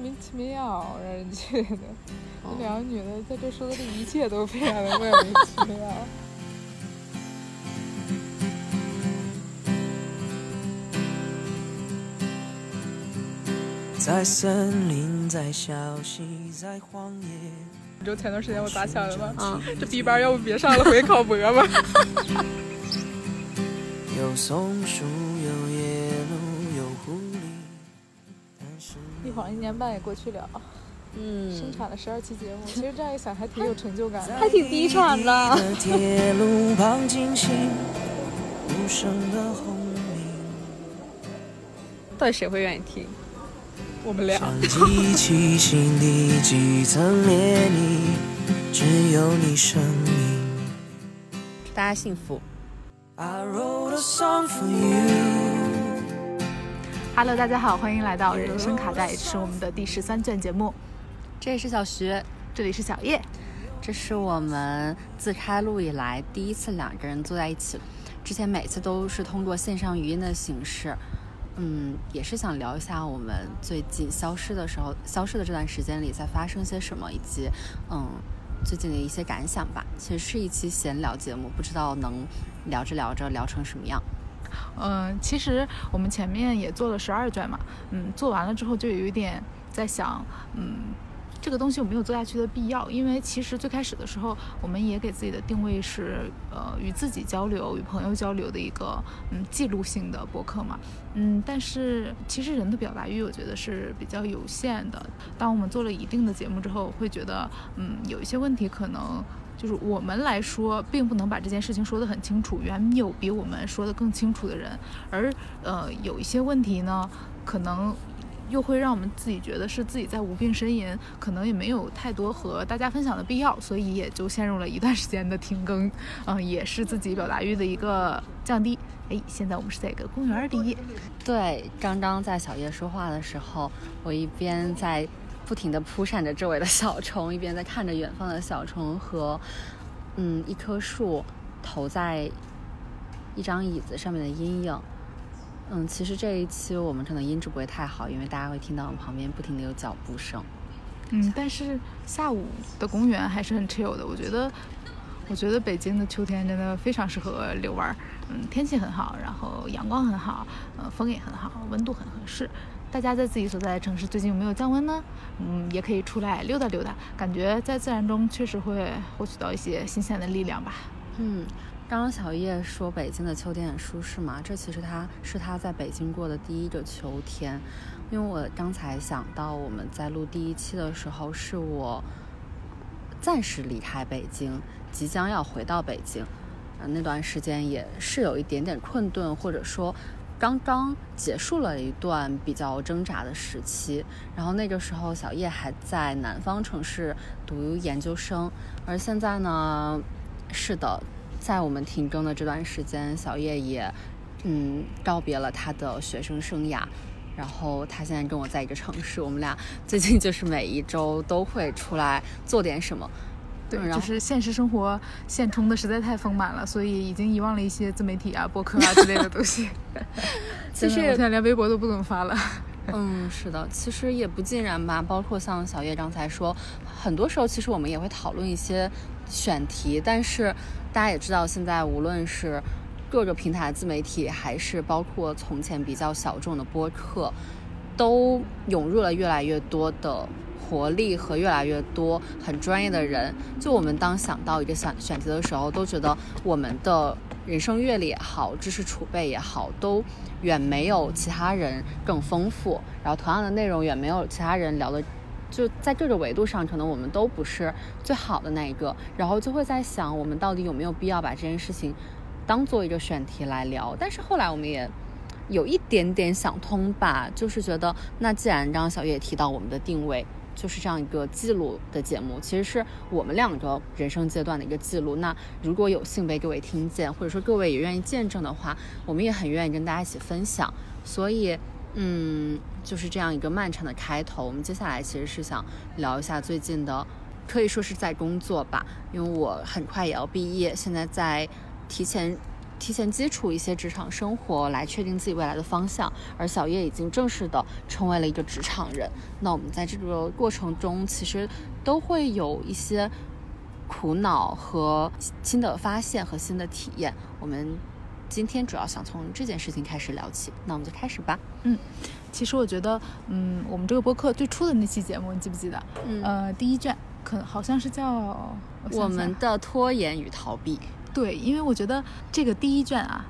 名其妙，让人觉得这两个女的在这说的这一切都非常的莫名其妙。在森林，在小溪，在荒野。你知道前段时间我咋想的吗？啊，这 B 班要不别上了，回去考博吧。有松鼠，一年半也过去了，嗯，生产了十二期节目，其实这样一想还挺有成就感的，还挺低产的。到底谁会愿意听？我们俩。祝大家幸福。Hello，大家好，欢迎来到人生卡带，这是我们的第十三卷节目。这里是小徐，这里是小叶，这是我们自开录以来第一次两个人坐在一起，之前每次都是通过线上语音的形式。嗯，也是想聊一下我们最近消失的时候，消失的这段时间里在发生些什么，以及嗯最近的一些感想吧。其实是一期闲聊节目，不知道能聊着聊着聊成什么样。嗯，其实我们前面也做了十二卷嘛，嗯，做完了之后就有一点在想，嗯。这个东西有没有做下去的必要？因为其实最开始的时候，我们也给自己的定位是，呃，与自己交流、与朋友交流的一个，嗯，记录性的博客嘛，嗯，但是其实人的表达欲，我觉得是比较有限的。当我们做了一定的节目之后，会觉得，嗯，有一些问题可能就是我们来说，并不能把这件事情说得很清楚，远有比我们说得更清楚的人，而，呃，有一些问题呢，可能。又会让我们自己觉得是自己在无病呻吟，可能也没有太多和大家分享的必要，所以也就陷入了一段时间的停更，嗯，也是自己表达欲的一个降低。哎，现在我们是在一个公园里。对，张张在小叶说话的时候，我一边在不停地扑扇着周围的小虫，一边在看着远方的小虫和，嗯，一棵树投在一张椅子上面的阴影。嗯，其实这一期我们可能音质不会太好，因为大家会听到我旁边不停的有脚步声。嗯，但是下午的公园还是很 chill 的，我觉得，我觉得北京的秋天真的非常适合遛弯儿。嗯，天气很好，然后阳光很好，呃，风也很好，温度很合适。大家在自己所在的城市最近有没有降温呢？嗯，也可以出来溜达溜达，感觉在自然中确实会获取到一些新鲜的力量吧。嗯。刚刚小叶说北京的秋天很舒适嘛，这其实他是他在北京过的第一个秋天，因为我刚才想到我们在录第一期的时候，是我暂时离开北京，即将要回到北京，啊，那段时间也是有一点点困顿，或者说刚刚结束了一段比较挣扎的时期，然后那个时候小叶还在南方城市读研究生，而现在呢，是的。在我们停更的这段时间，小叶也，嗯，告别了他的学生生涯。然后他现在跟我在一个城市，我们俩最近就是每一周都会出来做点什么。对，就是现实生活现充的实在太丰满了，所以已经遗忘了一些自媒体啊、博客啊之类的东西。其实现在连微博都不怎么发了。嗯，是的，其实也不尽然吧。包括像小叶刚才说，很多时候其实我们也会讨论一些选题，但是。大家也知道，现在无论是各个平台自媒体，还是包括从前比较小众的播客，都涌入了越来越多的活力和越来越多很专业的人。就我们当想到一个选选题的时候，都觉得我们的人生阅历也好，知识储备也好，都远没有其他人更丰富。然后同样的内容，远没有其他人聊的。就在各个维度上，可能我们都不是最好的那一个，然后就会在想，我们到底有没有必要把这件事情当做一个选题来聊？但是后来我们也有一点点想通吧，就是觉得，那既然刚刚小叶提到我们的定位就是这样一个记录的节目，其实是我们两个人生阶段的一个记录。那如果有幸被各位听见，或者说各位也愿意见证的话，我们也很愿意跟大家一起分享。所以。嗯，就是这样一个漫长的开头。我们接下来其实是想聊一下最近的，可以说是在工作吧，因为我很快也要毕业，现在在提前提前接触一些职场生活，来确定自己未来的方向。而小叶已经正式的成为了一个职场人。那我们在这个过程中，其实都会有一些苦恼和新的发现和新的体验。我们今天主要想从这件事情开始聊起，那我们就开始吧。嗯，其实我觉得，嗯，我们这个播客最初的那期节目，你记不记得？嗯呃，第一卷可好像是叫我们的拖延与逃避。对，因为我觉得这个第一卷啊，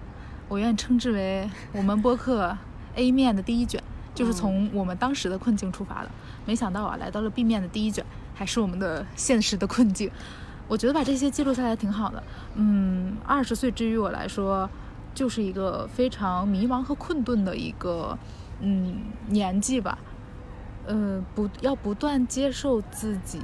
我愿意称之为我们播客 A 面的第一卷，就是从我们当时的困境出发的。没想到啊，来到了 B 面的第一卷，还是我们的 现实的困境。我觉得把这些记录下来挺好的。嗯，二十岁之于我来说，就是一个非常迷茫和困顿的一个嗯年纪吧。呃，不要不断接受自己。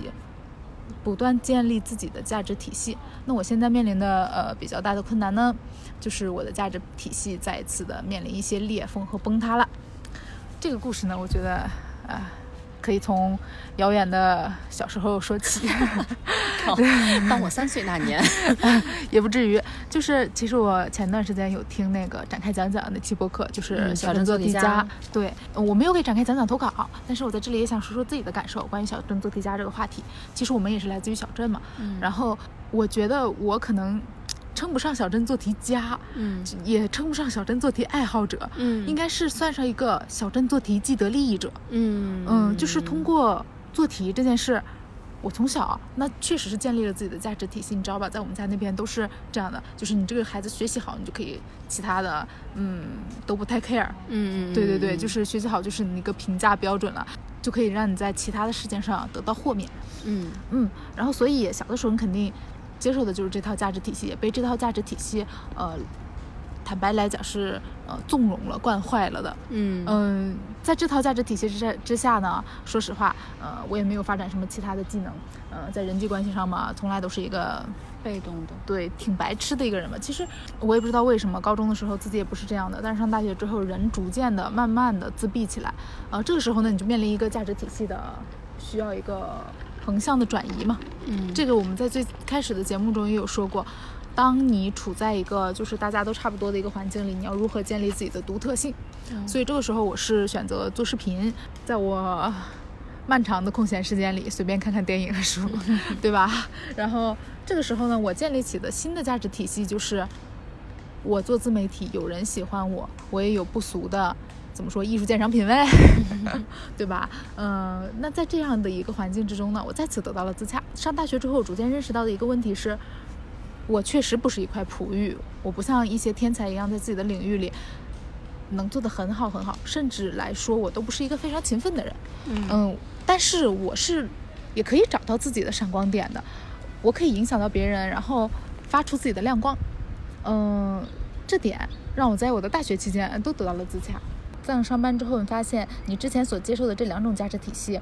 不断建立自己的价值体系。那我现在面临的呃比较大的困难呢，就是我的价值体系再一次的面临一些裂缝和崩塌了。这个故事呢，我觉得啊。可以从遥远的小时候说起。当我三岁那年，也不至于。就是其实我前段时间有听那个展开讲讲那期播客，就是小镇做题家。对，我没有给展开讲讲投稿，但是我在这里也想说说自己的感受，关于小镇做题家这个话题。其实我们也是来自于小镇嘛。嗯。然后我觉得我可能。称不上小镇做题家，嗯，也称不上小镇做题爱好者，嗯，应该是算上一个小镇做题既得利益者，嗯。嗯，就是通过做题这件事，我从小那确实是建立了自己的价值体系，你知道吧？在我们家那边都是这样的，就是你这个孩子学习好，你就可以其他的，嗯，都不太 care，嗯。嗯，对对对，就是学习好就是你一个评价标准了，就可以让你在其他的事件上得到豁免，嗯。嗯，然后所以小的时候你肯定。接受的就是这套价值体系，也被这套价值体系，呃，坦白来讲是呃纵容了、惯坏了的。嗯嗯，在这套价值体系之之下呢，说实话，呃，我也没有发展什么其他的技能。呃，在人际关系上嘛，从来都是一个被动的，对，挺白痴的一个人嘛。其实我也不知道为什么，高中的时候自己也不是这样的，但是上大学之后，人逐渐的、慢慢的自闭起来。呃，这个时候呢，你就面临一个价值体系的需要一个。横向的转移嘛，嗯，这个我们在最开始的节目中也有说过。当你处在一个就是大家都差不多的一个环境里，你要如何建立自己的独特性？所以这个时候我是选择做视频，在我漫长的空闲时间里随便看看电影和书，对吧？然后这个时候呢，我建立起的新的价值体系就是，我做自媒体，有人喜欢我，我也有不俗的。怎么说艺术鉴赏品味，对吧？嗯，那在这样的一个环境之中呢，我再次得到了自洽。上大学之后，逐渐认识到的一个问题是，我确实不是一块璞玉，我不像一些天才一样在自己的领域里能做得很好很好，甚至来说我都不是一个非常勤奋的人。嗯，但是我是也可以找到自己的闪光点的，我可以影响到别人，然后发出自己的亮光。嗯，这点让我在我的大学期间都得到了自洽。在上班之后，你发现你之前所接受的这两种价值体系，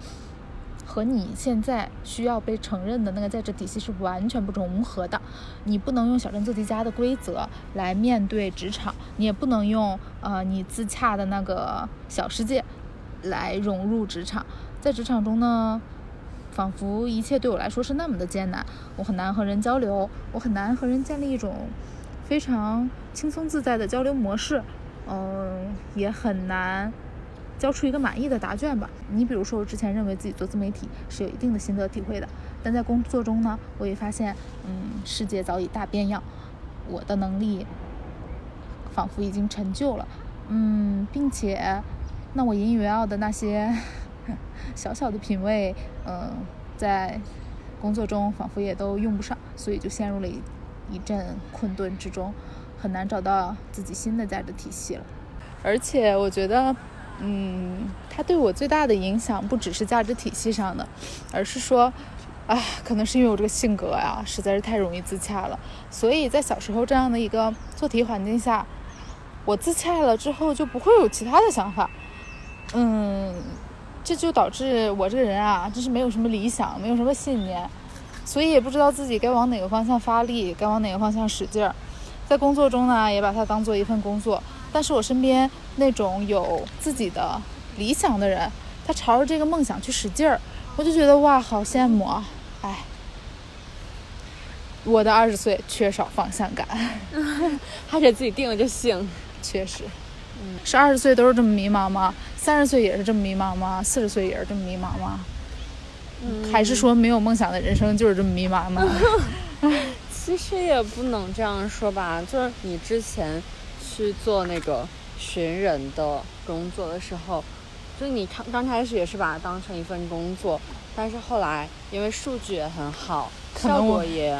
和你现在需要被承认的那个价值体系是完全不融合的。你不能用小镇做题家的规则来面对职场，你也不能用呃你自洽的那个小世界来融入职场。在职场中呢，仿佛一切对我来说是那么的艰难，我很难和人交流，我很难和人建立一种非常轻松自在的交流模式。嗯，也很难交出一个满意的答卷吧。你比如说，我之前认为自己做自媒体是有一定的心得体会的，但在工作中呢，我也发现，嗯，世界早已大变样，我的能力仿佛已经陈旧了，嗯，并且，那我引以为傲的那些 小小的品味，嗯，在工作中仿佛也都用不上，所以就陷入了一一阵困顿之中。很难找到自己新的价值体系了，而且我觉得，嗯，它对我最大的影响不只是价值体系上的，而是说，啊，可能是因为我这个性格呀，实在是太容易自洽了，所以在小时候这样的一个做题环境下，我自洽了之后就不会有其他的想法，嗯，这就导致我这个人啊，真是没有什么理想，没有什么信念，所以也不知道自己该往哪个方向发力，该往哪个方向使劲儿。在工作中呢，也把它当做一份工作。但是我身边那种有自己的理想的人，他朝着这个梦想去使劲儿，我就觉得哇，好羡慕啊！哎，我的二十岁缺少方向感，还给自己定了个性。确实，嗯，是二十岁都是这么迷茫吗？三十岁也是这么迷茫吗？四十岁也是这么迷茫吗？嗯还是说没有梦想的人生就是这么迷茫呢？其实也不能这样说吧，就是你之前去做那个寻人的工作的时候，就是你刚刚开始也是把它当成一份工作，但是后来因为数据也很好，效可能我果也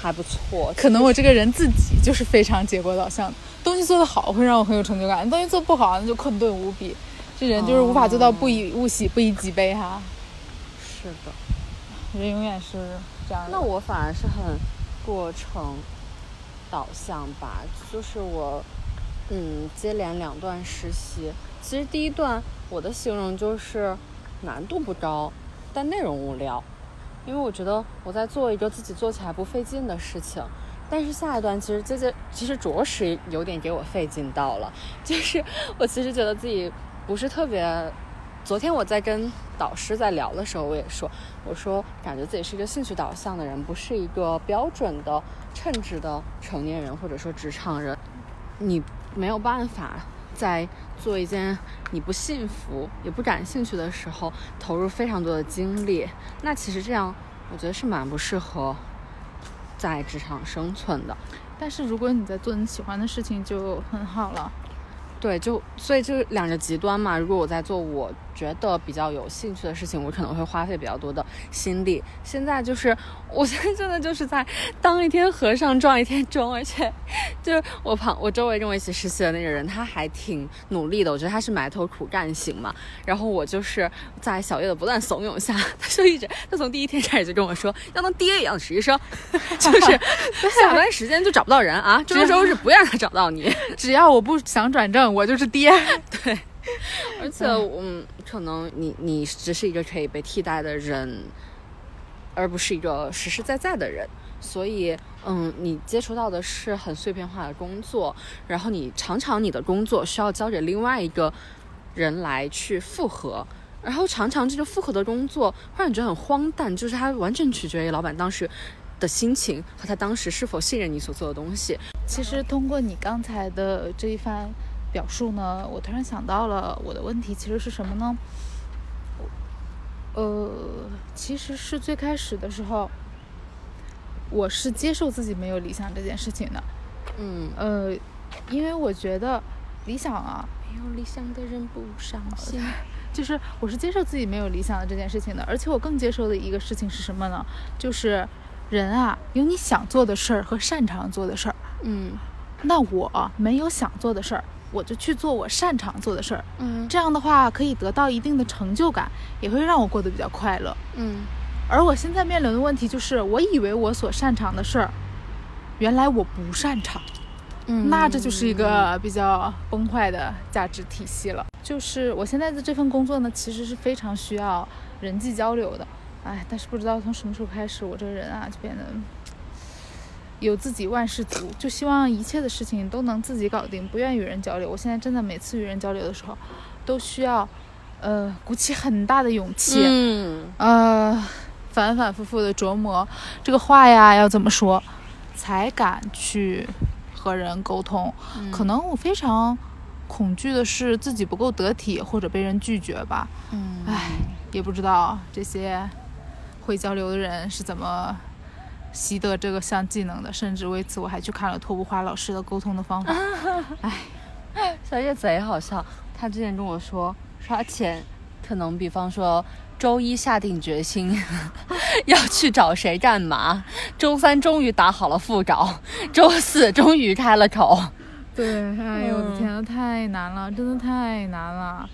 还不错，可能我这个人自己就是非常结果导向的，东西做得好会让我很有成就感，东西做不好那就困顿无比。这人就是无法做到不以物喜，不以己悲哈。是的。人永远是这样的。那我反而是很过程导向吧，就是我嗯接连两段实习，其实第一段我的形容就是难度不高，但内容无聊，因为我觉得我在做一个自己做起来不费劲的事情。但是下一段其实这这其实着实有点给我费劲到了，就是我其实觉得自己不是特别。昨天我在跟导师在聊的时候，我也说，我说感觉自己是一个兴趣导向的人，不是一个标准的称职的成年人或者说职场人。你没有办法在做一件你不幸福也不感兴趣的时候投入非常多的精力，那其实这样我觉得是蛮不适合在职场生存的。但是如果你在做你喜欢的事情，就很好了。对，就所以就两个极端嘛。如果我在做我觉得比较有兴趣的事情，我可能会花费比较多的心力。现在就是，我现在真的就是在当一天和尚撞一天钟，而且 就是我旁我周围跟我一起实习的那个人，他还挺努力的。我觉得他是埋头苦干型嘛。然后我就是在小叶的不断怂恿下，他就一直 他从第一天开始就跟我说，要当爹一样的实习生，就是下班时间就找不到人啊，周六周日不让他找到你。只要我不想转正，我就是爹。对，而且嗯，可能你你只是一个可以被替代的人，而不是一个实实在在的人。所以，嗯，你接触到的是很碎片化的工作，然后你常常你的工作需要交给另外一个人来去复合，然后常常这个复合的工作会让你觉得很荒诞，就是它完全取决于老板当时的心情和他当时是否信任你所做的东西。其实通过你刚才的这一番表述呢，我突然想到了我的问题其实是什么呢？呃，其实是最开始的时候，我是接受自己没有理想这件事情的。嗯，呃，因为我觉得理想啊，没有理想的人不伤心。就是我是接受自己没有理想的这件事情的，而且我更接受的一个事情是什么呢？就是人啊，有你想做的事儿和擅长做的事儿。嗯那我没有想做的事儿，我就去做我擅长做的事儿。嗯这样的话可以得到一定的成就感，也会让我过得比较快乐。嗯而我现在面临的问题就是，我以为我所擅长的事儿，原来我不擅长。嗯那这就是一个比较崩坏的价值体系了。就是我现在的这份工作呢，其实是非常需要人际交流的。哎，但是不知道从什么时候开始，我这个人啊就变得有自己万事足，就希望一切的事情都能自己搞定，不愿与人交流。我现在真的每次与人交流的时候，都需要呃鼓起很大的勇气，嗯呃反反复复的琢磨这个话呀要怎么说，才敢去和人沟通。可能我非常恐惧的是自己不够得体，或者被人拒绝吧。嗯唉，也不知道这些会交流的人是怎么习得这个项技能的，甚至为此我还去看了托布花老师的沟通的方法。哎小叶贼好笑，他之前跟我说，说他前可能比方说周一下定决心 要去找谁干嘛，周三终于打好了副稿，周四终于开了口。对，哎呦我的嗯天呐，太难了，真的太难了。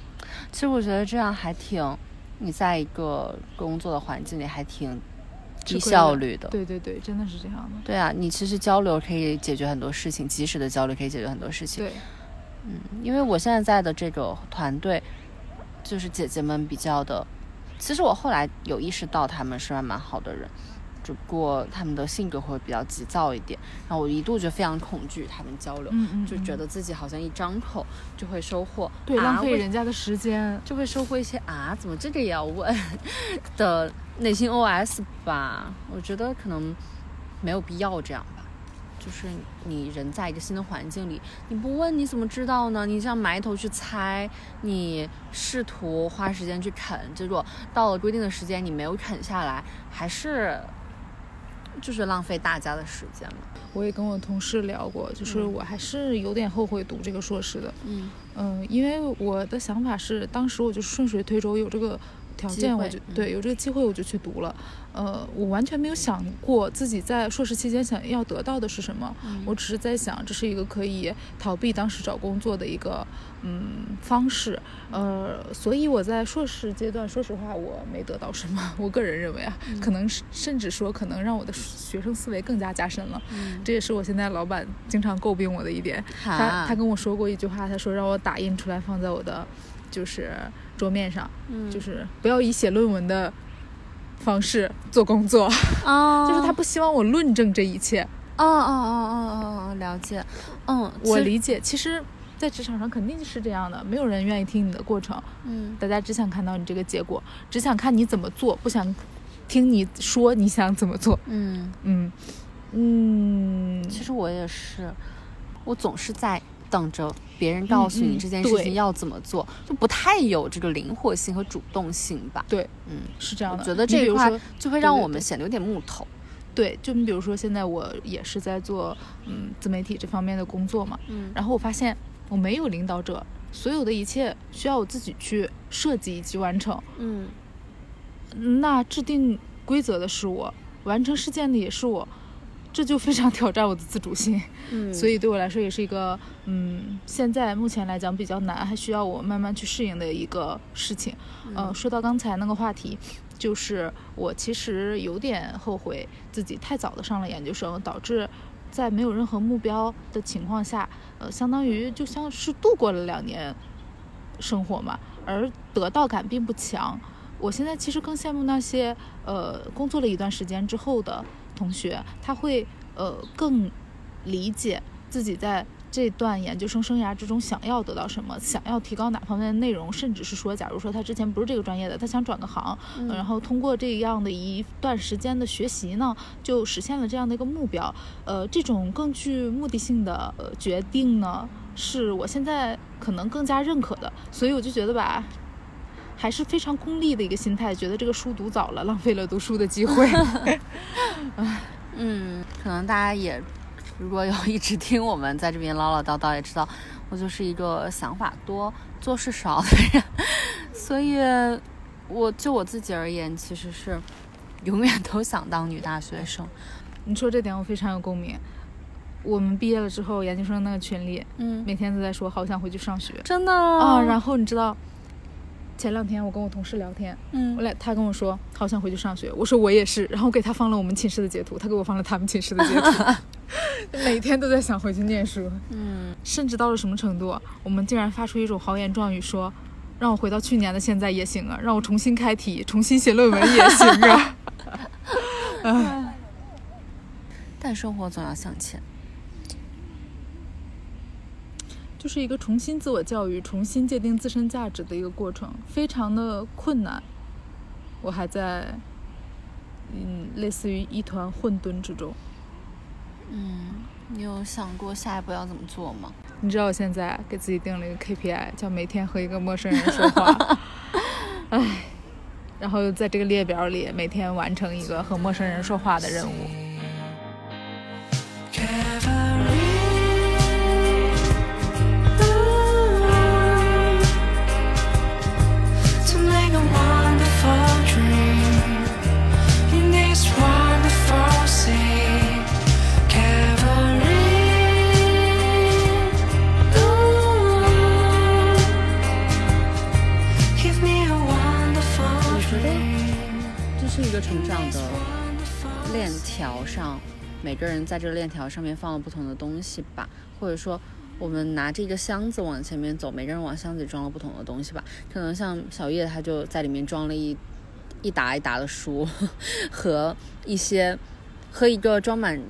其实我觉得这样还挺，你在一个工作的环境里还挺低效率的。对对对，真的是这样的。对啊，你其实交流可以解决很多事情，及时的交流可以解决很多事情。对，因为我现在在的这个团队，就是姐姐们比较的，其实我后来有意识到他们是还蛮好的人，只不过他们的性格会比较急躁一点，然后我一度就非常恐惧他们交流，嗯嗯，嗯就觉得自己好像一张口就会收获，对啊浪费人家的时间。就会收获一些啊，怎么这个也要问的内心 OS 吧。我觉得可能没有必要这样吧。就是你人在一个新的环境里，你不问你怎么知道呢？你这样埋头去猜，你试图花时间去啃，结果到了规定的时间你没有啃下来，还是就是浪费大家的时间嘛。我也跟我同事聊过，就是我还是有点后悔读这个硕士的。嗯嗯，因为我的想法是，当时我就顺水推舟，有这个条件，我就对有这个机会我就去读了。呃，我完全没有想过自己在硕士期间想要得到的是什么，我只是在想，这是一个可以逃避当时找工作的一个嗯方式。呃，所以我在硕士阶段，说实话，我没得到什么。我个人认为啊，可能是甚至说，可能让我的学生思维更加加深了。这也是我现在老板经常诟病我的一点。他他跟我说过一句话，他说让我打印出来放在我的就是桌面上，就是不要以写论文的。方式做工作，啊，就是他不希望我论证这一切。哦哦哦哦哦，了解。嗯，我理解。其实，在职场上肯定是这样的，没有人愿意听你的过程。嗯，大家只想看到你这个结果，只想看你怎么做，不想听你说你想怎么做。嗯嗯嗯。其实我也是，我总是在。等着别人告诉你这件事情要怎么做，就不太有这个灵活性和主动性吧？对，嗯，是这样的。觉得这一块就会让我们显得有点木头。对，就你比如说，现在我也是在做嗯自媒体这方面的工作嘛，嗯，然后我发现我没有领导者，所有的一切需要我自己去设计以及完成，嗯，那制定规则的是我，完成事件的也是我。这就非常挑战我的自主性，嗯，所以对我来说也是一个，嗯，现在目前来讲比较难，还需要我慢慢去适应的一个事情。嗯，说到刚才那个话题，就是我其实有点后悔自己太早的上了研究生，导致在没有任何目标的情况下，呃，相当于就像是度过了两年生活嘛，而得到感并不强。我现在其实更羡慕那些，呃，工作了一段时间之后的。同学他会呃更理解自己在这段研究生生涯之中想要得到什么，想要提高哪方面的内容，甚至是说，假如说他之前不是这个专业的，他想转个行，然后通过这样的一段时间的学习呢，就实现了这样的一个目标。呃，这种更具目的性的呃决定呢，是我现在可能更加认可的。所以我就觉得吧。还是非常功利的一个心态，觉得这个书读早了，浪费了读书的机会。嗯，可能大家也如果有一直听我们在这边唠唠叨叨，也知道我就是一个想法多、做事少的人。所以，我就我自己而言，其实是永远都想当女大学生。你说这点我非常有共鸣。我们毕业了之后，研究生那个群里，嗯，每天都在说好想回去上学，真的啊。然后你知道。前两天我跟我同事聊天，嗯，我俩他跟我说好想回去上学，我说我也是，然后给他放了我们寝室的截图，他给我放了他们寝室的截图，每天都在想回去念书，嗯，甚至到了什么程度，我们竟然发出一种豪言壮语，说让我回到去年的现在也行啊，让我重新开题，重新写论文也行啊 唉，但生活总要向前。就是一个重新自我教育、重新界定自身价值的一个过程，非常的困难。我还在，嗯，类似于一团混沌之中。嗯，你有想过下一步要怎么做吗？你知道我现在给自己定了一个 KPI，叫每天和一个陌生人说话。唉，然后在这个列表里，每天完成一个和陌生人说话的任务。成长的链条上，每个人在这个链条上面放了不同的东西吧，或者说，我们拿着一个箱子往前面走，每个人往箱子里装了不同的东西吧。可能像小叶，他就在里面装了一一沓一沓的书，和一些和一个装满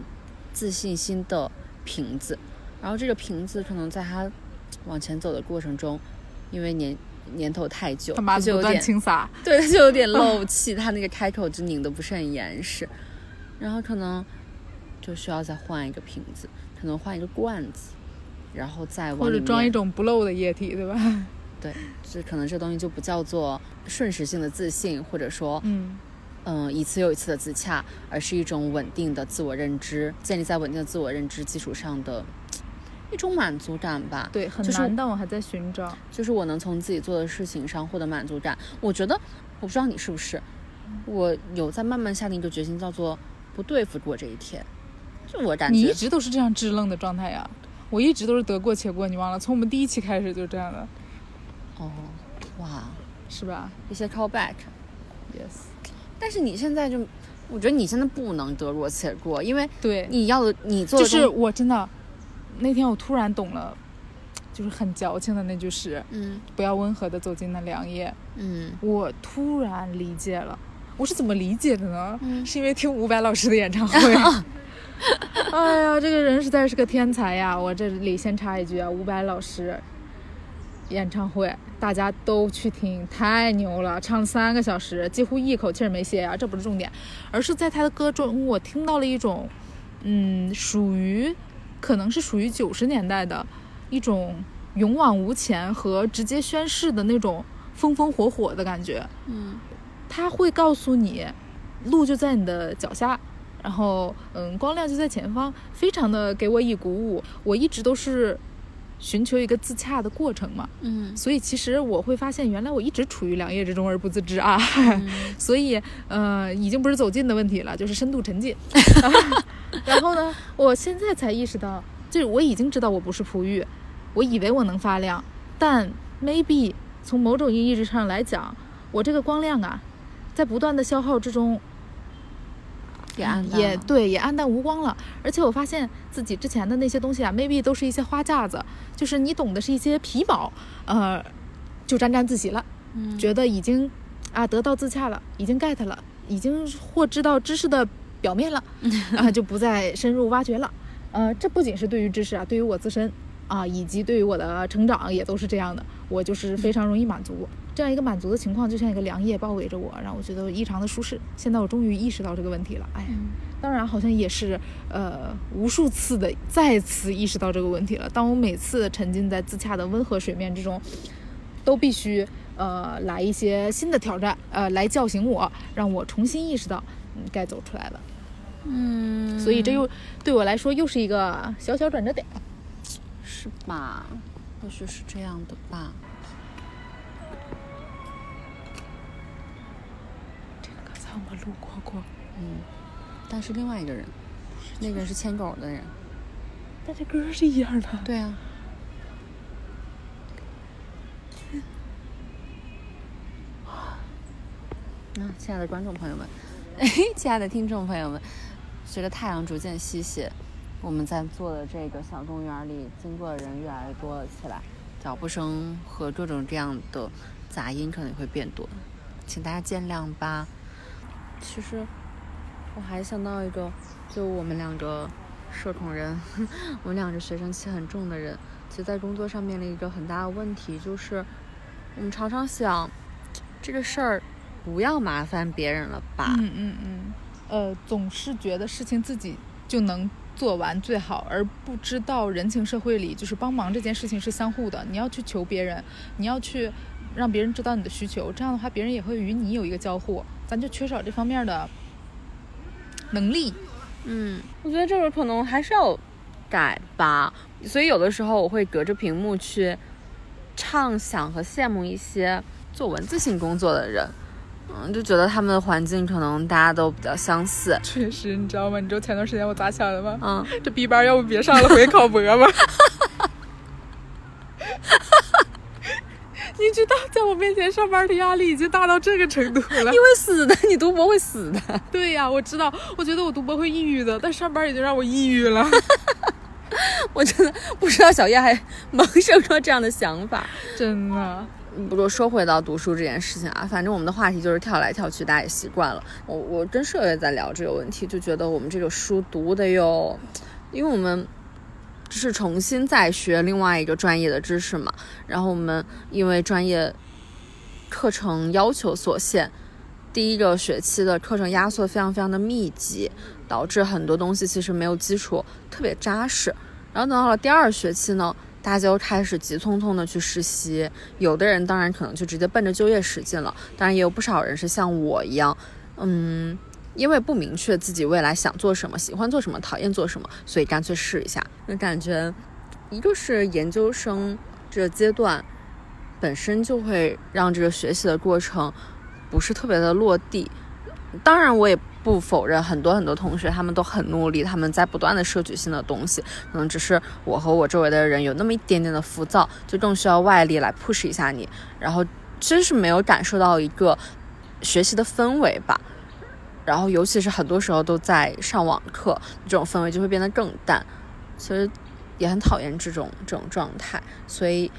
自信心的瓶子。然后这个瓶子可能在他往前走的过程中，因为年。年头太久，他就有点清洒，对，他就有点漏气，他那个开口就拧的不是很严实。然后可能就需要再换一个瓶子，可能换一个罐子，然后再或者装一种不漏的液体，对吧？对，这可能这东西就不叫做瞬时性的自信，或者说，嗯嗯，一次又一次的自洽，而是一种稳定的自我认知，建立在稳定的自我认知基础上的一种满足感吧。对，很就是难，但我还在寻找。就是我能从自己做的事情上获得满足感。我觉得，我不知道你是不是，我有在慢慢下定一个决心，叫做不对付过这一天。就我感觉，你一直都是这样支棱的状态呀，我一直都是得过且过，你忘了？从我们第一期开始就这样的，哦，哇，是吧一些 callback。？Yes，但是你现在就，我觉得你现在不能得过且过，因为对，你要的你做就是我真的那天我突然懂了，就是很矫情的那句诗嗯“不要温和的走进那凉夜嗯”，我突然理解了。我是怎么理解的呢？嗯是因为听伍佰老师的演唱会。哎呀，这个人实在是个天才呀！我这里先插一句啊，伍佰老师演唱会大家都去听，太牛了，唱三个小时，几乎一口气儿没歇呀。这不是重点，而是在他的歌中，我听到了一种，嗯，属于可能是属于九十年代的一种勇往无前和直接宣誓的那种风风火火的感觉。嗯他会告诉你，路就在你的脚下，然后嗯，光亮就在前方，非常的给我以鼓舞。我一直都是寻求一个自洽的过程嘛，嗯所以其实我会发现，原来我一直处于凉夜之中而不自知啊。所以呃，已经不是走近的问题了，就是深度沉浸。然后呢，我现在才意识到，就是我已经知道我不是璞玉，我以为我能发亮，但 maybe 从某种意义上来讲，我这个光亮啊，在不断的消耗之中，也暗淡也对，也暗淡无光了。而且我发现自己之前的那些东西啊，maybe 都是一些花架子，就是你懂的是一些皮毛，呃，就沾沾自喜了，嗯觉得已经啊得到自洽了，已经 get 了，已经获知到知识的表面了，啊，就不再深入挖掘了。呃，这不仅是对于知识啊，对于我自身啊，以及对于我的成长也都是这样的。我就是非常容易满足，这样一个满足的情况，就像一个凉夜包围着我，让我觉得异常的舒适。现在我终于意识到这个问题了，哎呀，当然好像也是呃无数次的再次意识到这个问题了。当我每次沉浸在自洽的温和水面之中，都必须呃来一些新的挑战，呃来叫醒我，让我重新意识到嗯该走出来了。嗯，所以这又对我来说又是一个小小转折点。是吧？或许是这样的吧。过过，嗯，但是另外一个人，那个人是牵狗的人。但这歌是一样的。对啊。那、亲爱的观众朋友们，哎 亲爱的听众朋友们，随着太阳逐渐西斜，我们在坐的这个小公园里，经过的人越来越多了起来，脚步声和各种各样的杂音可能会变多，请大家见谅吧。其实我还想到一个，就我们两个社恐人，我们两个学生气很重的人，其实在工作上面临一个很大的问题，就是我们常常想这个事儿不要麻烦别人了吧？嗯嗯嗯，呃，总是觉得事情自己就能做完最好，而不知道人情社会里就是帮忙这件事情是相互的。你要去求别人，你要去让别人知道你的需求，这样的话别人也会与你有一个交互。咱就缺少这方面的能力。嗯，我觉得这个可能还是要改吧。所以有的时候我会隔着屏幕去畅想和羡慕一些做文字性工作的人，嗯，就觉得他们的环境可能大家都比较相似。确实，你知道吗？你知道前段时间我咋想的吗？嗯，这 B 班要不别上了，回考博吗？你知道，在我面前上班的压力已经大到这个程度了你。会死的，你读博会死的。对呀，我知道，我觉得我读博会抑郁的，但上班已经让我抑郁了。我真的不知道小叶还萌生出这样的想法。真的，不过说回到读书这件事情啊，反正我们的话题就是跳来跳去，大家也习惯了。我我跟社也在聊这个问题，就觉得我们这个书读的哟，因为我们是重新再学另外一个专业的知识嘛，然后我们因为专业课程要求所限，第一个学期的课程压缩非常非常的密集，导致很多东西其实没有基础特别扎实。然后等到了第二学期呢，大家又开始急匆匆的去实习，有的人当然可能就直接奔着就业使劲了，当然也有不少人是像我一样，嗯，因为不明确自己未来想做什么、喜欢做什么、讨厌做什么，所以干脆试一下。那感觉，一个是研究生这个阶段本身就会让这个学习的过程不是特别的落地，当然我也。不否认，很多很多同学他们都很努力，他们在不断的摄取新的东西，可能只是我和我周围的人有那么一点点的浮躁，就更需要外力来 push 一下你。然后真是没有感受到一个学习的氛围吧。然后尤其是很多时候都在上网课，这种氛围就会变得更淡。其实也很讨厌这种这种状态，所以。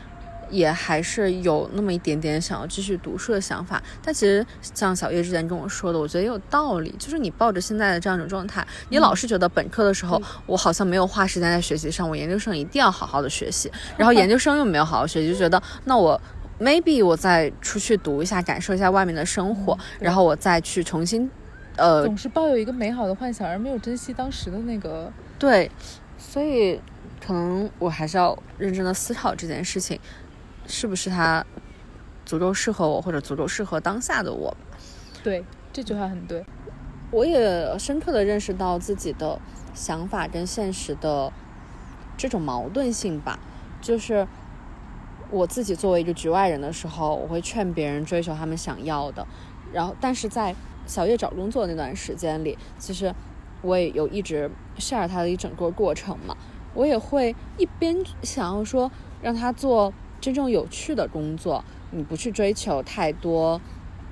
也还是有那么一点点想要继续读书的想法，但其实像小叶之前跟我说的，我觉得也有道理。就是你抱着现在的这样一种状态，你老是觉得本科的时候我好像没有花时间在学习上，我研究生一定要好好的学习，然后研究生又没有好好学习，就觉得那我 maybe 我再出去读一下，感受一下外面的生活，然后我再去重新，呃，总是抱有一个美好的幻想，而没有珍惜当时的那个对，所以可能我还是要认真的思考这件事情。是不是他足够适合我，或者足够适合当下的我？对，这句话很对。我也深刻的认识到自己的想法跟现实的这种矛盾性吧。就是我自己作为一个局外人的时候，我会劝别人追求他们想要的。然后，但是在小叶找工作那段时间里，其实我也有一直 share 他的一整个过程嘛。我也会一边想要说让他做。真正有趣的工作，你不去追求太多，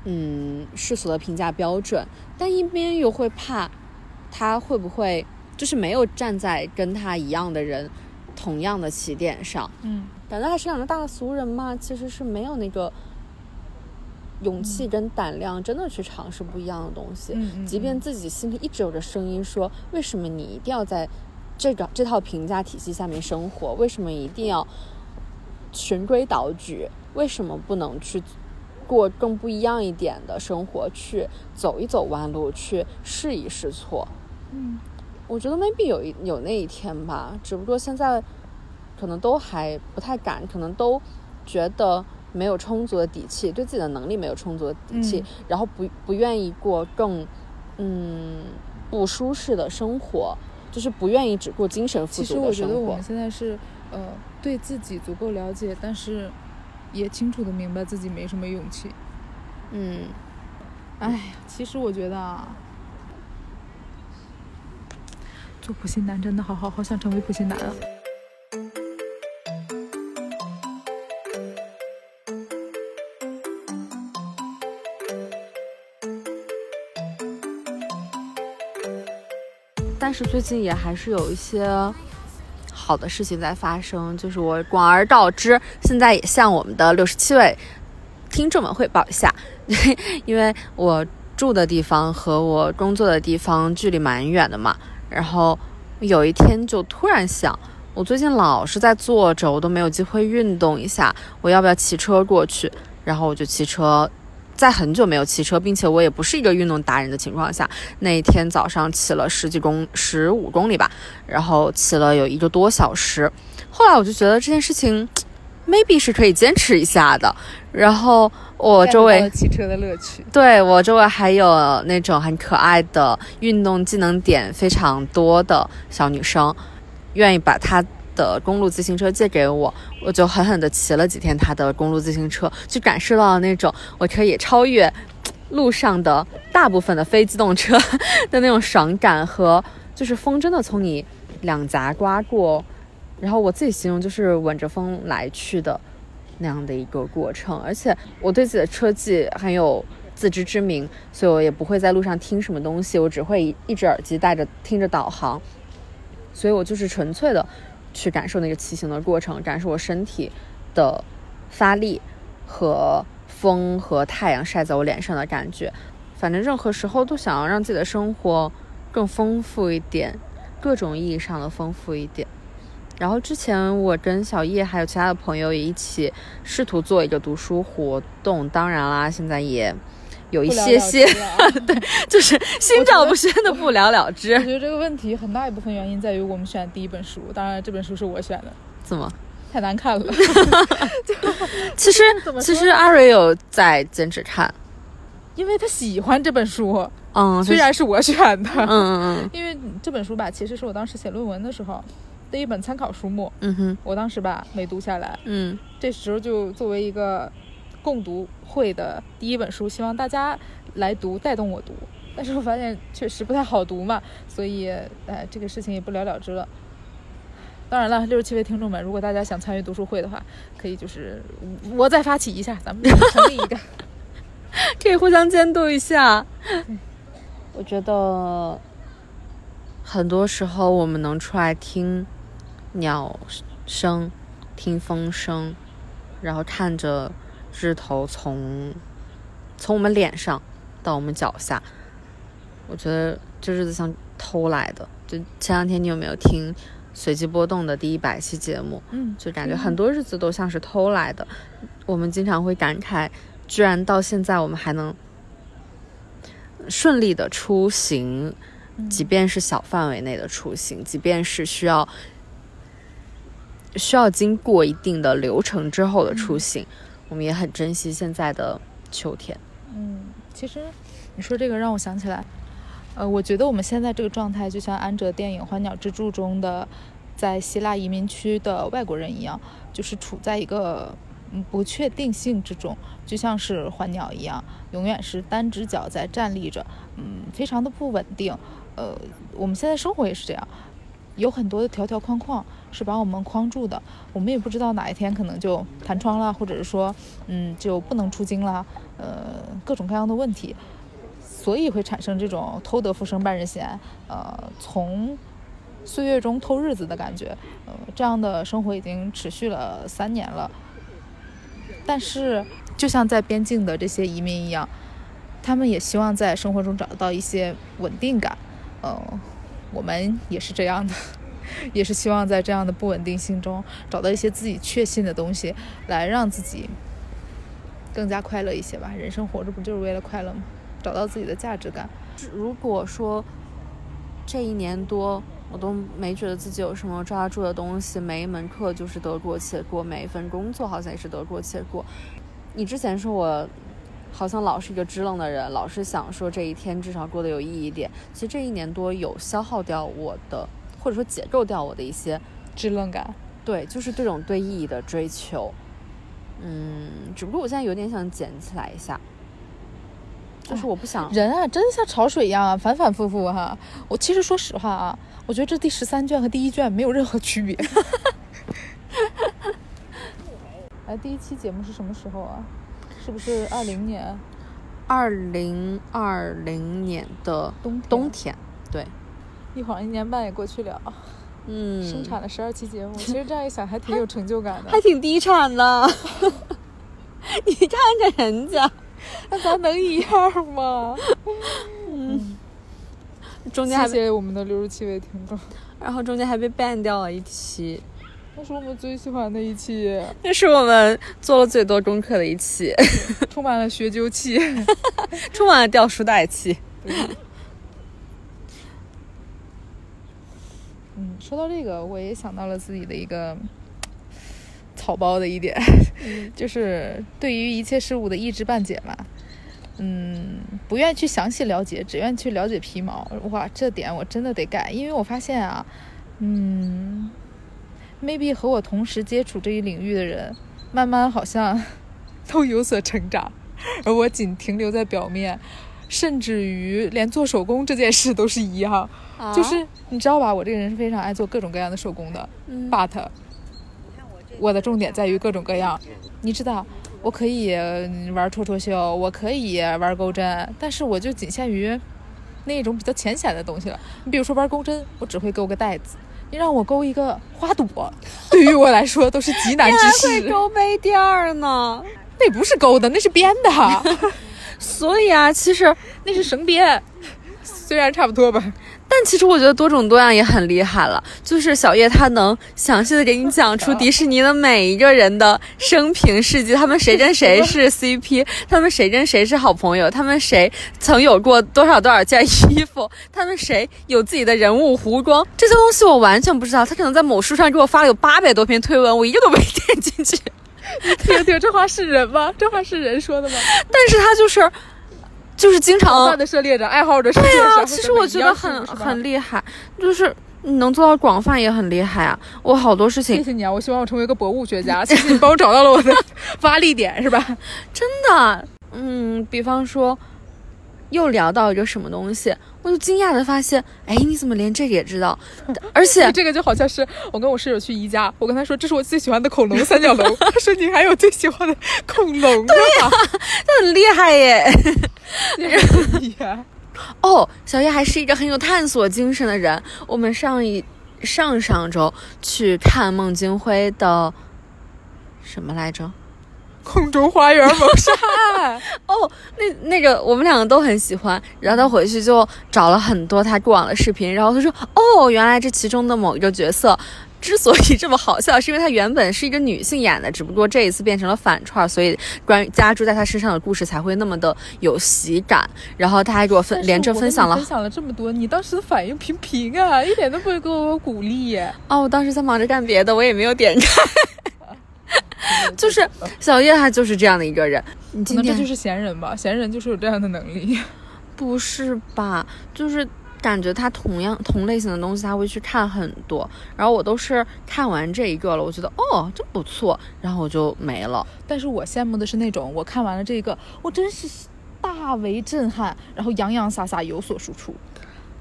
嗯，世俗的评价标准，但一边又会怕，他会不会就是没有站在跟他一样的人同样的起点上，嗯，感觉他是两个大俗人嘛，其实是没有那个勇气跟胆量，真的去尝试不一样的东西，嗯即便自己心里一直有着声音说，为什么你一定要在这个这套评价体系下面生活？为什么一定要？循规蹈矩，为什么不能去过更不一样一点的生活？去走一走弯路，去试一试错。嗯，我觉得 maybe 有一有那一天吧，只不过现在可能都还不太敢，可能都觉得没有充足的底气，对自己的能力没有充足的底气，然后不不愿意过更嗯不舒适的生活，就是不愿意只过精神富足的生活。其实我觉得我们现在是呃。对自己足够了解，但是也清楚的明白自己没什么勇气。嗯，哎呀，其实我觉得啊，做普信男真的好好好想成为普信男啊。但是最近也还是有一些。好的事情在发生，就是我广而告之，现在也向我们的六十七位听众们汇报一下，因为我住的地方和我工作的地方距离蛮远的嘛，然后有一天就突然想，我最近老是在坐着，我都没有机会运动一下，我要不要骑车过去？然后我就骑车。在很久没有骑车，并且我也不是一个运动达人的情况下，那一天早上骑了十几公十五公里吧，然后骑了有一个多小时。后来我就觉得这件事情，maybe 是可以坚持一下的。然后我周围骑车的乐趣，对我周围还有那种很可爱的运动技能点非常多的小女生，愿意把它。的公路自行车借给我，我就狠狠地骑了几天他的公路自行车，就感受到了那种我可以超越路上的大部分的非机动车 的那种爽感和就是风真的从你两颊刮过，然后我自己形容就是吻着风来去的那样的一个过程。而且我对自己的车技很有自知之明，所以我也不会在路上听什么东西，我只会一只耳机戴着听着导航，所以我就是纯粹的。去感受那个骑行的过程，感受我身体的发力和风和太阳晒在我脸上的感觉。反正任何时候都想要让自己的生活更丰富一点，各种意义上的丰富一点。然后之前我跟小叶还有其他的朋友也一起试图做一个读书活动，当然啦，现在也有一些些，对，就是心照不宣的不了了之。我觉得这个问题很大一部分原因在于我们选第一本书，当然这本书是我选的。怎么？太难看了。其实其实阿蕊有在坚持看，因为他喜欢这本书。嗯，虽然是我选的。嗯嗯嗯。因为这本书吧，其实是我当时写论文的时候的一本参考书目。嗯哼。我当时吧没读下来。嗯。这时候就作为一个。共读会的第一本书，希望大家来读，带动我读。但是我发现确实不太好读嘛，所以，哎，这个事情也不了了之了。当然了，六十七位听众们，如果大家想参与读书会的话，可以就是我再发起一下，咱们成立一个，可以互相监督一下。我觉得很多时候我们能出来听鸟声、听风声，然后看着。日头从从我们脸上到我们脚下，我觉得这日子像偷来的。就前两天你有没有听随机波动的第一百期节目？嗯，就感觉很多日子都像是偷来的。我们经常会感慨，居然到现在我们还能顺利的出行，即便是小范围内的出行，即便是需要需要经过一定的流程之后的出行。我们也很珍惜现在的秋天。嗯，其实你说这个让我想起来，呃，我觉得我们现在这个状态就像安哲电影《欢鸟之柱》中的在希腊移民区的外国人一样，就是处在一个不确定性之中，就像是环鸟一样，永远是单只脚在站立着，嗯，非常的不稳定。呃，我们现在生活也是这样。有很多的条条框框是把我们框住的，我们也不知道哪一天可能就弹窗了，或者是说，嗯，就不能出京了，呃，各种各样的问题，所以会产生这种偷得浮生半日闲，呃，从岁月中偷日子的感觉，呃，这样的生活已经持续了三年了。但是，就像在边境的这些移民一样，他们也希望在生活中找到一些稳定感，呃。我们也是这样的，也是希望在这样的不稳定性中找到一些自己确信的东西，来让自己更加快乐一些吧。人生活着不就是为了快乐吗？找到自己的价值感。如果说这一年多我都没觉得自己有什么抓住的东西，每一门课就是得过且过，每一份工作好像也是得过且过。你之前说我。好像老是一个支棱的人，老是想说这一天至少过得有意义一点。其实这一年多有消耗掉我的，或者说解构掉我的一些支棱感。对，就是这种对意义的追求。嗯，只不过我现在有点想捡起来一下，就是我不想人啊，真的像潮水一样啊，反反复复哈。我其实说实话啊，我觉得这第十三卷和第一卷没有任何区别。哎，第一期节目是什么时候啊？是不是二零年？二零二零年的冬冬天，对，一晃一年半也过去了。嗯，生产了十二期节目，其实这样一想还挺有成就感的，还挺低产的。你看看人家，那咱能一样吗？嗯，中间谢谢我们的六十七位听众，然后中间还被 ban 掉了一期。那是我们最喜欢的一期，那是我们做了最多功课的一期，充满了学究气，充满了掉书袋气。嗯，说到这个，我也想到了自己的一个草包的一点，就是对于一切事物的一知半解嘛。嗯，不愿去详细了解，只愿去了解皮毛。哇，这点我真的得改，因为我发现啊，嗯。Maybe 和我同时接触这一领域的人，慢慢好像 都有所成长，而我仅停留在表面，甚至于连做手工这件事都是一样，就是你知道吧？我这个人是非常爱做各种各样的手工的，but 我的重点在于各种各样。你知道，我可以玩戳戳绣，我可以玩钩针，但是我就仅限于那种比较浅显的东西了。你比如说玩钩针，我只会钩个带子。你让我勾一个花朵，对于我来说都是极难之事。还会勾杯垫儿呢？那不是勾的，那是编的。所以啊，其实那是绳编，虽然差不多吧。但其实我觉得多种多样也很厉害了。就是小叶他能详细的给你讲出迪士尼的每一个人的生平事迹，他们谁跟谁是 CP，他们谁跟谁是好朋友，他们谁曾有过多少多少件衣服，他们谁有自己的人物弧光，这些东西我完全不知道。他可能在某书上给我发了有八百多篇推文，我一个都没点进去。听听，这话是人吗？这话是人说的吗？但是他就是，就是经常的涉猎者，爱好者。对啊，其实我觉得很很厉害，就是你能做到广泛也很厉害啊。我好多事情，谢谢你啊！我希望我成为一个博物学家，谢谢你帮我找到了我的 发力点，是吧？真的，嗯，比方说。又聊到一个什么东西，我就惊讶的发现，哎，你怎么连这个也知道？而且这个就好像是我跟我室友去宜家，我跟他说这是我最喜欢的恐龙三角龙，他说你还有最喜欢的恐龙？对呀，他很厉害耶，厉害。哦，小叶还是一个很有探索精神的人。我们上一上上周去看孟京辉的什么来着？空中花园谋杀案哦，那那个我们两个都很喜欢，然后他回去就找了很多他过往的视频，然后他说哦，原来这其中的某一个角色之所以这么好笑，是因为他原本是一个女性演的，只不过这一次变成了反串，所以关于加注在他身上的故事才会那么的有喜感。然后他还给我分连着分享了分享了这么多，你当时的反应平平啊，一点都不会给我鼓励。哦，我当时在忙着干别的，我也没有点开。就是小叶，他就是这样的一个人。你今天这就是闲人吧？闲人就是有这样的能力，不是吧？就是感觉他同样同类型的东西，他会去看很多。然后我都是看完这一个了，我觉得哦，真不错，然后我就没了。但是我羡慕的是那种，我看完了这个，我真是大为震撼，然后洋洋洒洒有所输出。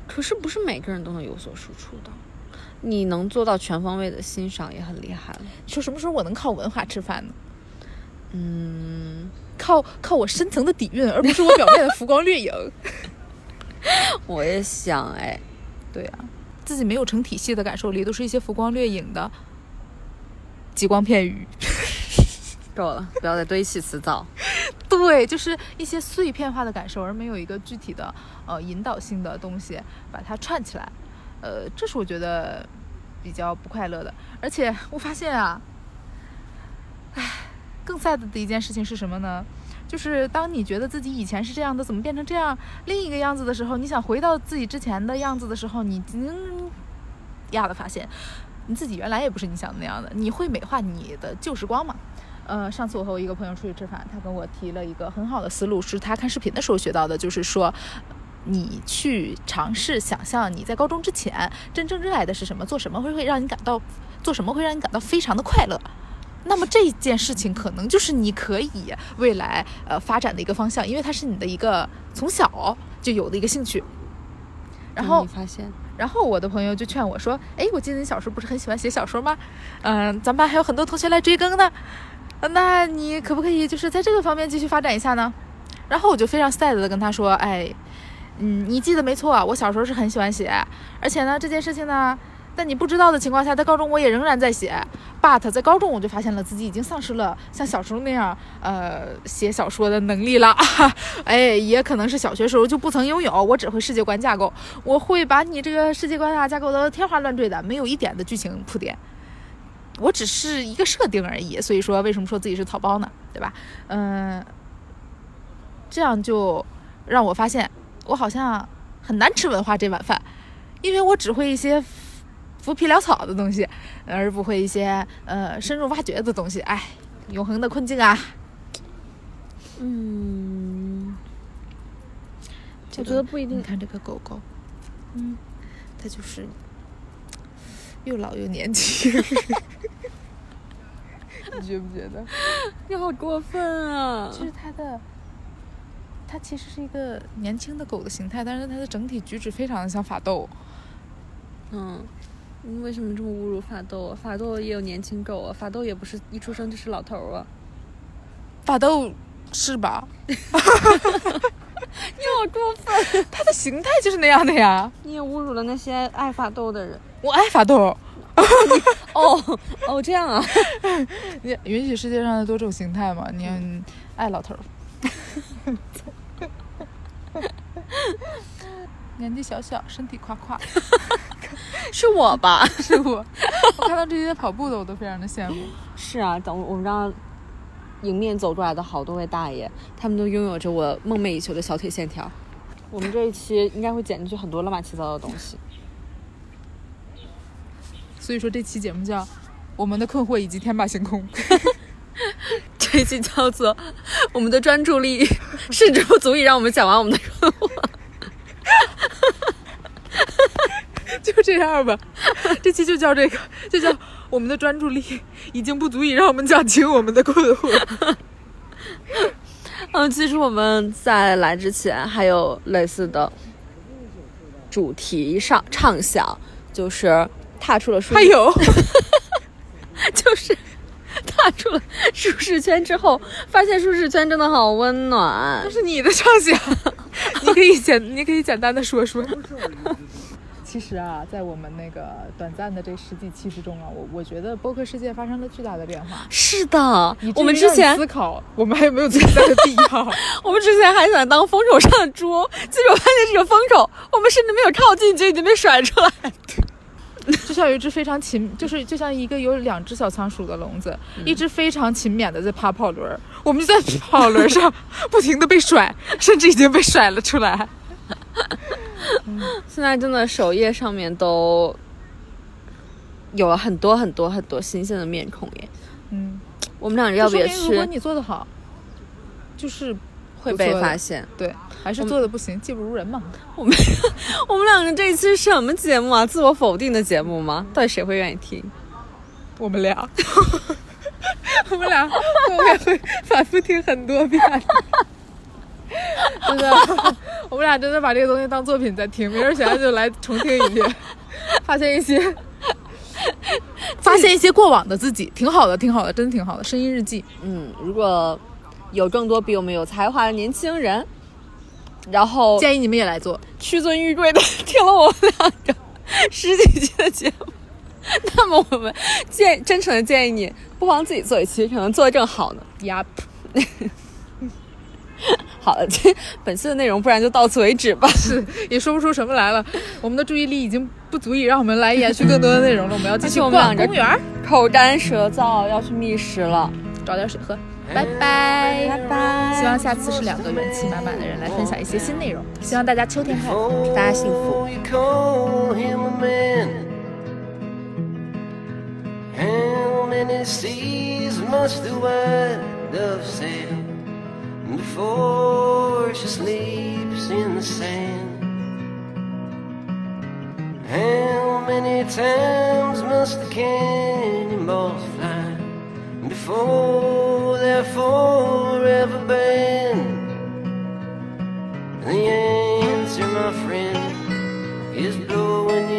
可是不是每个人都能有所输出的。你能做到全方位的欣赏也很厉害了。你说什么时候我能靠文化吃饭呢？嗯，靠靠我深层的底蕴，而不是我表面的浮光掠影。我也想哎，对啊，自己没有成体系的感受力，都是一些浮光掠影的极光片语。够了，不要再堆砌辞藻。对，就是一些碎片化的感受，而没有一个具体的呃引导性的东西把它串起来。呃，这是我觉得比较不快乐的，而且我发现啊，唉，更 sad 的一件事情是什么呢？就是当你觉得自己以前是这样的，怎么变成这样另一个样子的时候，你想回到自己之前的样子的时候，你惊讶的发现，你自己原来也不是你想的那样的。你会美化你的旧时光吗？呃，上次我和我一个朋友出去吃饭，他跟我提了一个很好的思路，是他看视频的时候学到的，就是说。你去尝试想象你在高中之前真正热爱的是什么，做什么会会让你感到，做什么会让你感到非常的快乐，那么这件事情可能就是你可以未来呃发展的一个方向，因为它是你的一个从小就有的一个兴趣。然后发现，然后我的朋友就劝我说：“哎，我记得你小时候不是很喜欢写小说吗？嗯，咱班还有很多同学来追更呢，那你可不可以就是在这个方面继续发展一下呢？”然后我就非常 sad 的跟他说：“哎。”嗯，你记得没错，我小时候是很喜欢写，而且呢，这件事情呢，在你不知道的情况下，在高中我也仍然在写。But 在高中我就发现了自己已经丧失了像小时候那样，呃，写小说的能力了。哎，也可能是小学时候就不曾拥有，我只会世界观架构，我会把你这个世界观啊架构的天花乱坠的，没有一点的剧情铺垫，我只是一个设定而已。所以说，为什么说自己是草包呢？对吧？嗯，这样就让我发现。我好像很难吃文化这碗饭，因为我只会一些浮皮潦草的东西，而不会一些呃深入挖掘的东西。哎，永恒的困境啊！嗯，我觉得不一定。你看这个狗狗，嗯，它就是又老又年轻，你觉不觉得？你好过分啊！就是它的。它其实是一个年轻的狗的形态，但是它的整体举止非常的像法斗。嗯，你为什么这么侮辱法斗？法斗也有年轻狗啊，法斗也不是一出生就是老头啊。法斗是吧？你好过分！它的形态就是那样的呀。你也侮辱了那些爱法斗的人。我爱法斗。哦哦，这样啊？你允许世界上的多种形态嘛？你爱老头。年纪小小，身体垮垮，是我吧？是我。我看到这些跑步的，我都非常的羡慕。是啊，等我们让迎面走出来的好多位大爷，他们都拥有着我梦寐以求的小腿线条。我们这一期应该会剪进去很多乱七八糟的东西。所以说这期节目叫《我们的困惑以及天马行空》。这一期叫做“我们的专注力甚至不足以让我们讲完我们的困惑”。就这样吧，这期就叫这个，就叫我们的专注力已经不足以让我们讲清我们的困惑。嗯，其实我们在来之前还有类似的主题上畅想，就是踏出了舒还有，就是踏出了舒适圈之后，发现舒适圈真的好温暖。那是你的畅想，你可以简你可以简单的说说。其实啊，在我们那个短暂的这十几期之中啊，我我觉得播客世界发生了巨大的变化。是的，我们之前思考，我们还有没有存在的必要？我们之前还想当风口上的猪，结果发现这个风口，我们甚至没有靠近就已经被甩出来。就像有一只非常勤，就是就像一个有两只小仓鼠的笼子，一只非常勤勉的在爬跑轮儿，我们就在跑轮上 不停的被甩，甚至已经被甩了出来。现在真的首页上面都有了很多很多很多新鲜的面孔耶。嗯，我们俩要不也去如果你做的好，就是会被发现？对，还是做的不行，技不如人嘛。我们 我们两个这一期是什么节目啊？自我否定的节目吗？到底谁会愿意听？我们俩，我们俩，我们俩会反复听很多遍。真的，我们俩真的把这个东西当作品在听，没人闲就来重听一遍，发现一些，发现一些过往的自己，挺好的，挺好的，真的挺好的。声音日记，嗯，如果有更多比我们有才华的年轻人，然后建议你们也来做。屈尊玉贵的听了我们两个十几期的节目，那么我们建真诚的建议你，不妨自己做一期，可能做的更好呢。呀，好了，这 本期的内容不然就到此为止吧。是也说不出什么来了。我们的注意力已经不足以让我们来延续更多的内容了。我们要继续逛公园，口干舌燥，要去觅食了。找点水喝。拜拜，拜拜希望下次是两个元气满满的人来分享一些新内容。希望大家秋天快乐，大家幸福。Before she sleeps in the sand? How many times must the cannonballs fly before they're forever banned? The answer, my friend, is blowing